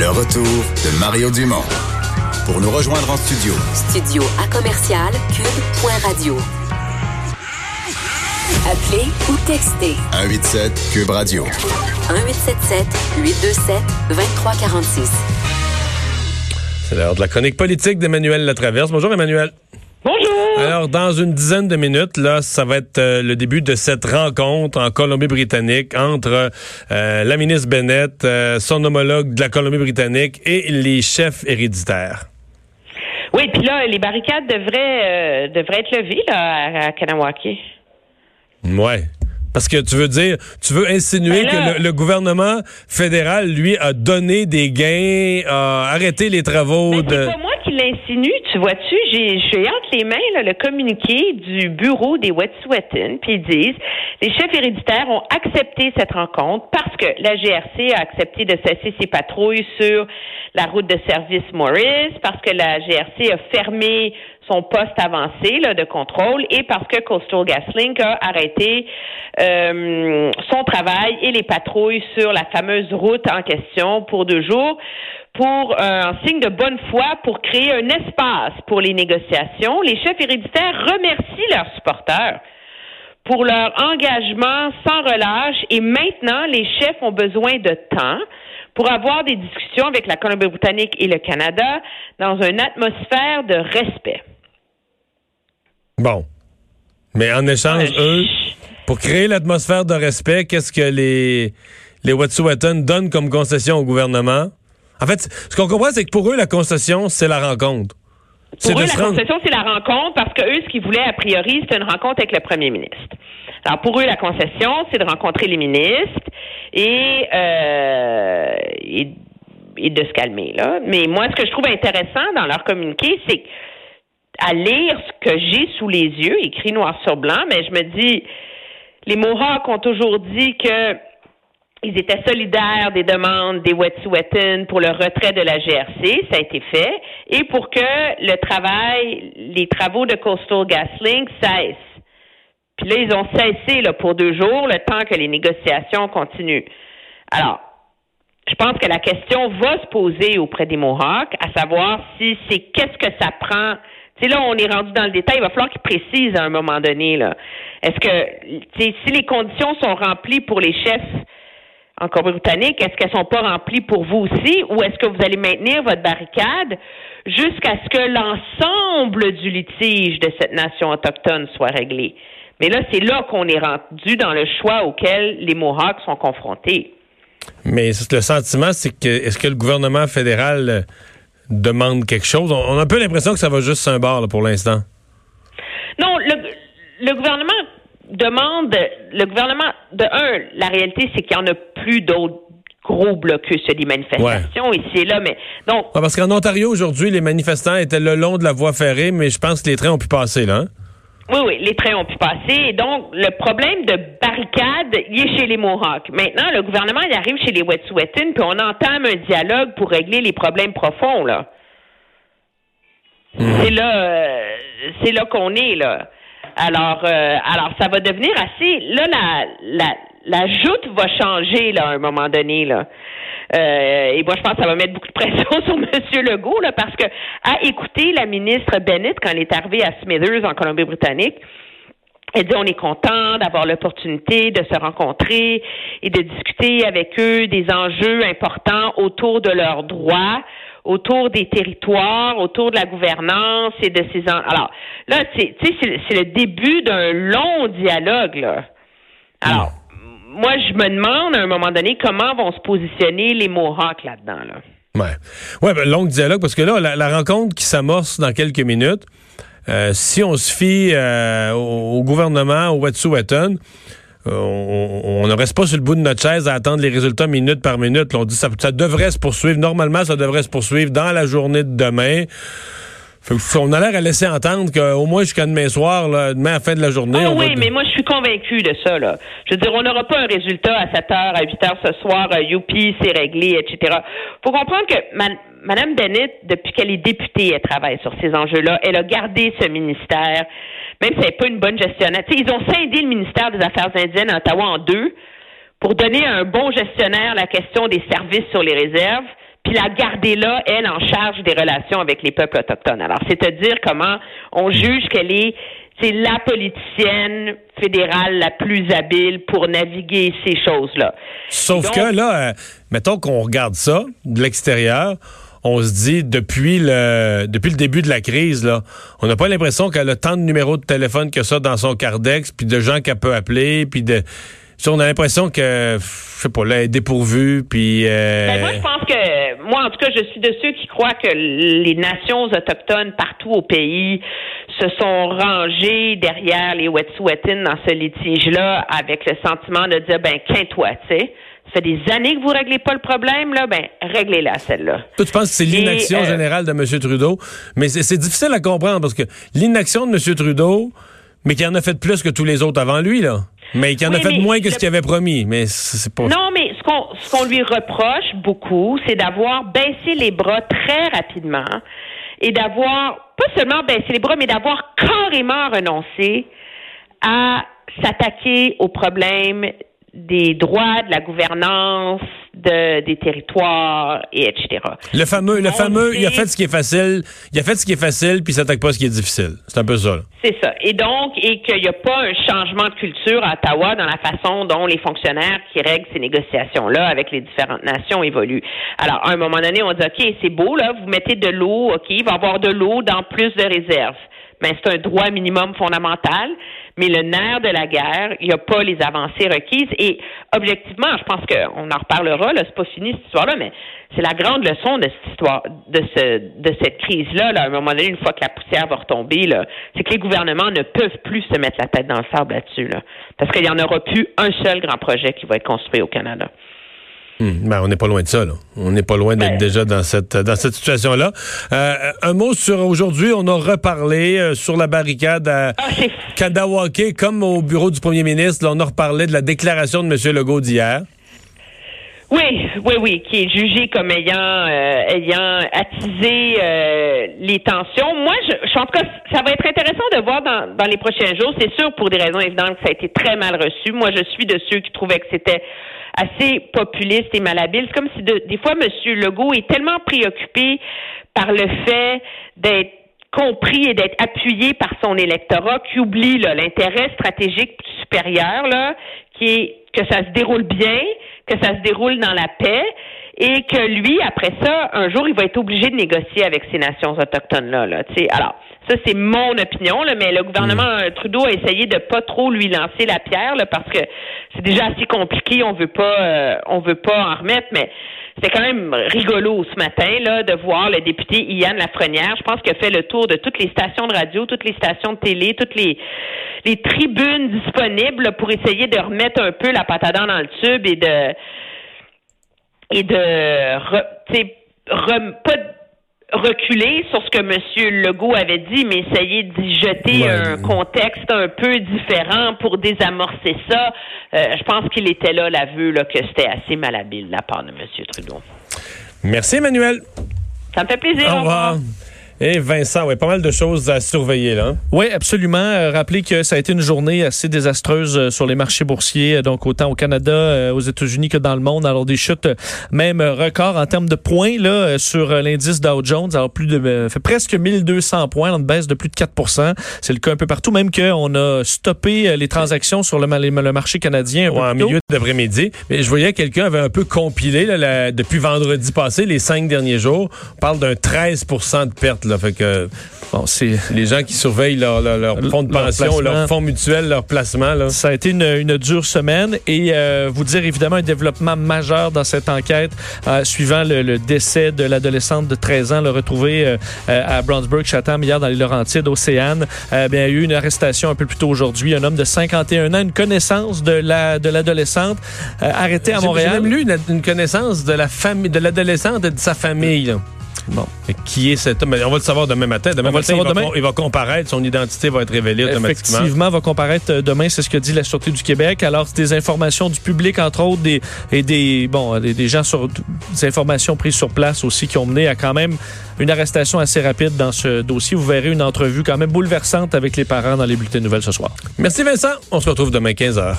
Le retour de Mario Dumont. Pour nous rejoindre en studio. Studio à commercial cube.radio. Appelez ou textez. 187 Cube Radio. 1877 827 2346. C'est l'heure de la chronique politique d'Emmanuel Latraverse. Bonjour Emmanuel. Alors, dans une dizaine de minutes, là, ça va être euh, le début de cette rencontre en Colombie-Britannique entre euh, la ministre Bennett, euh, son homologue de la Colombie-Britannique et les chefs héréditaires. Oui, puis là, les barricades devraient, devraient être levées là, à, à Kanawaki. Ouais. Parce que tu veux dire, tu veux insinuer Ben là- que le, le gouvernement fédéral, lui, a donné des gains, a arrêté les travaux Mais de... c'est pas moi qui l'insinue, tu vois-tu, j'ai j'ai entre les mains là, le communiqué du bureau des Wet'suwet'en, puis ils disent les chefs héréditaires ont accepté cette rencontre parce que la GRC a accepté de cesser ses patrouilles sur la route de service Morris, parce que la GRC a fermé son poste avancé de contrôle et parce que Coastal GasLink a arrêté euh, son travail et les patrouilles sur la fameuse route en question pour deux jours pour euh, un signe de bonne foi pour créer un espace pour les négociations. Les chefs héréditaires remercient leurs supporters pour leur engagement sans relâche et maintenant les chefs ont besoin de temps pour avoir des discussions avec la Colombie-Britannique et le Canada dans une atmosphère de respect. Bon. Mais en échange, eux, pour créer l'atmosphère de respect, qu'est-ce que les, les Wet'suwet'en donnent comme concession au gouvernement? En fait, ce qu'on comprend, c'est que pour eux, la concession, c'est la rencontre. Pour eux, la rendre- concession, c'est la rencontre parce que eux, ce qu'ils voulaient a priori, c'était une rencontre avec le premier ministre. Alors pour eux, la concession, c'est de rencontrer les ministres et, euh, et, et de se calmer là. Mais moi, ce que je trouve intéressant dans leur communiqué, c'est à lire ce que j'ai sous les yeux, écrit noir sur blanc, mais je me dis, les Mohawks ont toujours dit que ils étaient solidaires des demandes des Wet'suwet'en pour le retrait de la GRC, ça a été fait, et pour que le travail, les travaux de Coastal GasLink cessent. Puis là, ils ont cessé là, pour deux jours, le temps que les négociations continuent. Alors, je pense que la question va se poser auprès des Mohawks, à savoir si c'est qu'est-ce que ça prend. Tu sais, là, on est rendu dans le détail. Il va falloir qu'ils précisent à un moment donné. Là. Est-ce que, si les conditions sont remplies pour les chefs en Colombie-Britannique, est-ce qu'elles sont pas remplies pour vous aussi, ou est-ce que vous allez maintenir votre barricade jusqu'à ce que l'ensemble du litige de cette nation autochtone soit réglé? Mais là, c'est là qu'on est rendu dans le choix auquel les Mohawks sont confrontés. Mais le sentiment, c'est que est-ce que le gouvernement fédéral euh, demande quelque chose? On, a un peu l'impression que ça va juste un bord là, pour l'instant. Non, le, le gouvernement demande, le gouvernement, de un, la réalité, c'est qu'il n'y en a plus d'autres gros blocus, il y a des manifestations ici et là, mais donc, Ouais, parce qu'en Ontario, aujourd'hui, les manifestants étaient le long de la voie ferrée, mais je pense que les trains ont pu passer, là. hein? oui, oui, les trains ont pu passer. Et donc, le problème de barricade, il est chez les Mohawks. Maintenant, le gouvernement, il arrive chez les Wet'suwet'en, puis on entame un dialogue pour régler les problèmes profonds, là. C'est là, euh, c'est là qu'on est, là. Alors, euh, alors, ça va devenir assez. Là, la, la, la joute va changer, là, à un moment donné, là. Euh, et moi, je pense que ça va mettre beaucoup de pression sur M. Legault, là, parce que à écouter la ministre Bennett quand elle est arrivée à Smithers, en Colombie-Britannique, elle dit on est content d'avoir l'opportunité de se rencontrer et de discuter avec eux des enjeux importants autour de leurs droits, autour des territoires, autour de la gouvernance et de ces en- alors là c'est tu sais c'est c'est le début d'un long dialogue là. Alors moi je me demande à un moment donné comment vont se positionner les Mohawks là-dedans là. Ouais. Ouais, ben, long dialogue, parce que là, la, rencontre qui s'amorce dans quelques minutes, euh, si on se fie euh, au, gouvernement, au Wet'suwet'en, euh, on, ne reste pas sur le bout de notre chaise à attendre les résultats minute par minute. On dit ça, ça devrait se poursuivre. Normalement, ça devrait se poursuivre dans la journée de demain. On a l'air à laisser entendre qu'au moins jusqu'à demain soir, là, demain à la fin de la journée. Ah on va- oui, mais moi, je suis convaincu de ça, là. Je veux dire, on n'aura pas un résultat à 7 heures, à 8 heures ce soir, euh, youpi, c'est réglé, etc. Faut comprendre que ma- Mme Bennett, depuis qu'elle est députée, elle travaille sur ces enjeux-là. Elle a gardé ce ministère, même si elle n'est pas une bonne gestionnaire. Tu sais, ils ont scindé le ministère des Affaires indiennes à Ottawa en deux pour donner à un bon gestionnaire la question des services sur les réserves, puis la garder là, elle, en charge des relations avec les peuples autochtones. Alors, c'est à dire comment on juge qu'elle est c'est la politicienne fédérale la plus habile pour naviguer ces choses-là. Sauf que là, euh, mettons qu'on regarde ça de l'extérieur, on se dit depuis le depuis le début de la crise là, on n'a pas l'impression qu'elle a tant de numéros de téléphone que ça dans son cardex, puis de gens qu'elle peut appeler, puis de on a l'impression que je sais pas là, elle est dépourvue, puis. Euh... Ben moi, je pense que moi, en tout cas, je suis de ceux qui croient que les nations autochtones partout au pays se sont rangées derrière les Wet'suwet'en dans ce litige-là avec le sentiment de dire ben qu'un toi, tu sais. Ça fait des années que vous réglez pas le problème, là, ben, réglez-la, celle-là. Toi, tu penses que c'est l'inaction euh, générale de M. Trudeau, mais c'est difficile à comprendre parce que l'inaction de M. Trudeau, mais qui en a fait plus que tous les autres avant lui, là. Mais qui en a fait moins que ce qu'il avait promis. Mais c'est pas. Non, mais ce qu'on ce qu'on lui reproche beaucoup, c'est d'avoir baissé les bras très rapidement et d'avoir pas seulement baissé les bras, mais d'avoir carrément renoncé à s'attaquer aux problèmes des droits, de la gouvernance, de, des territoires, et etc. Le fameux, le fameux, il a fait ce qui est facile, il a fait ce qui est facile, puis il s'attaque pas à ce qui est difficile. C'est un peu ça. C'est ça. Et donc, et qu'il n'y a pas un changement de culture à Ottawa dans la façon dont les fonctionnaires qui règlent ces négociations-là avec les différentes nations évoluent. Alors, à un moment donné, on dit, OK, c'est beau, là, vous mettez de l'eau, OK, il va y avoir de l'eau dans plus de réserves. Mais c'est un droit minimum fondamental. Mais le nerf de la guerre, il n'y a pas les avancées requises. Et objectivement, je pense qu'on en reparlera, là, c'est pas fini cette histoire-là, mais c'est la grande leçon de cette histoire, de ce, de cette crise-là, là, à un moment donné, une fois que la poussière va retomber, là, c'est que les gouvernements ne peuvent plus se mettre la tête dans le sable là-dessus, là. Parce qu'il n'y en aura plus un seul grand projet qui va être construit au Canada. Hmm. ben, on n'est pas loin de ça, là. On n'est pas loin d'être ben. déjà dans cette dans cette situation-là. Euh, un mot sur aujourd'hui, on a reparlé euh, sur la barricade à ah, Kadawake, comme au bureau du premier ministre. Là, on a reparlé de la déclaration de M. Legault d'hier. Oui, oui, oui, qui est jugé comme ayant euh, ayant attisé les tensions. Moi, je, je, en tout cas, ça va être intéressant de voir dans, dans les prochains jours. C'est sûr, pour des raisons évidentes, que ça a été très mal reçu. Moi, je suis de ceux qui trouvaient que c'était assez populiste et malhabile. C'est comme si des fois, M. Legault est tellement préoccupé par le fait d'être compris et d'être appuyé par son électorat qu'il oublie l'intérêt stratégique supérieur, qui est que ça se déroule bien, que ça se déroule dans la paix et que lui, après ça, un jour, il va être obligé de négocier avec ces nations autochtones-là. Là, Alors, ça, c'est mon opinion, là, mais le gouvernement mm. euh, Trudeau a essayé de pas trop lui lancer la pierre là, parce que c'est déjà assez compliqué, on veut pas euh, on veut pas en remettre, mais c'est quand même rigolo ce matin là de voir le député Ian Lafrenière, je pense qu'il a fait le tour de toutes les stations de radio, toutes les stations de télé, toutes les les tribunes disponibles pour essayer de remettre un peu la patate dans le tube et de et de re, pas reculer sur ce que M. Legault avait dit, mais essayer d'y jeter un contexte un peu différent pour désamorcer ça. Euh, je pense qu'il était là l'aveu là, que c'était assez malhabile de la part de M. Trudeau. Merci, Emmanuel. Ça me fait plaisir. Au revoir. Et Vincent, ouais, pas mal de choses à surveiller là. Oui, absolument. Euh, rappelez que ça a été une journée assez désastreuse euh, sur les marchés boursiers, euh, donc autant au Canada, aux États-Unis que dans le monde. Alors des chutes même record en termes de points là sur l'indice Dow Jones. Alors plus de fait presque 1200 points, une baisse de plus de 4 C'est le cas un peu partout, même qu'on a stoppé les transactions sur le, le marché canadien. en milieu d'après-midi. Mais je voyais quelqu'un avait un peu compilé là, depuis vendredi passé, les cinq derniers jours. On parle d'un 13% de perte fait que bon, c'est les gens qui surveillent leur, leur, fonds de pension, leur, fonds mutuel, leur placement. Là. Ça a été une, une dure semaine et euh, vous dire évidemment un développement majeur dans cette enquête euh, suivant le, décès de l'adolescente de 13 ans, le retrouvé euh, à Brownsburg, Chatham, hier dans les Laurentides, Océane. bien, il y a eu une arrestation un peu plus tôt aujourd'hui. Un homme de 51 ans, une connaissance de la de l'adolescente arrêté à Montréal. J'ai même lu une, connaissance de la famille de l'adolescente et de sa famille. Bon. Qui est cet homme? On va le savoir demain matin. Demain matin, il, Va, il, va, comparaître. Son identité va être révélée automatiquement. Effectivement, va comparaître euh, demain. C'est ce que dit la Sûreté du Québec. Alors, c'est des informations du public, entre autres, des, et des, bon, des, gens sur des informations prises sur place aussi qui ont mené à quand même une arrestation assez rapide dans ce dossier. Vous verrez une entrevue quand même bouleversante avec les parents dans les bulletins de nouvelles ce soir. Merci Vincent. On se retrouve demain 15h.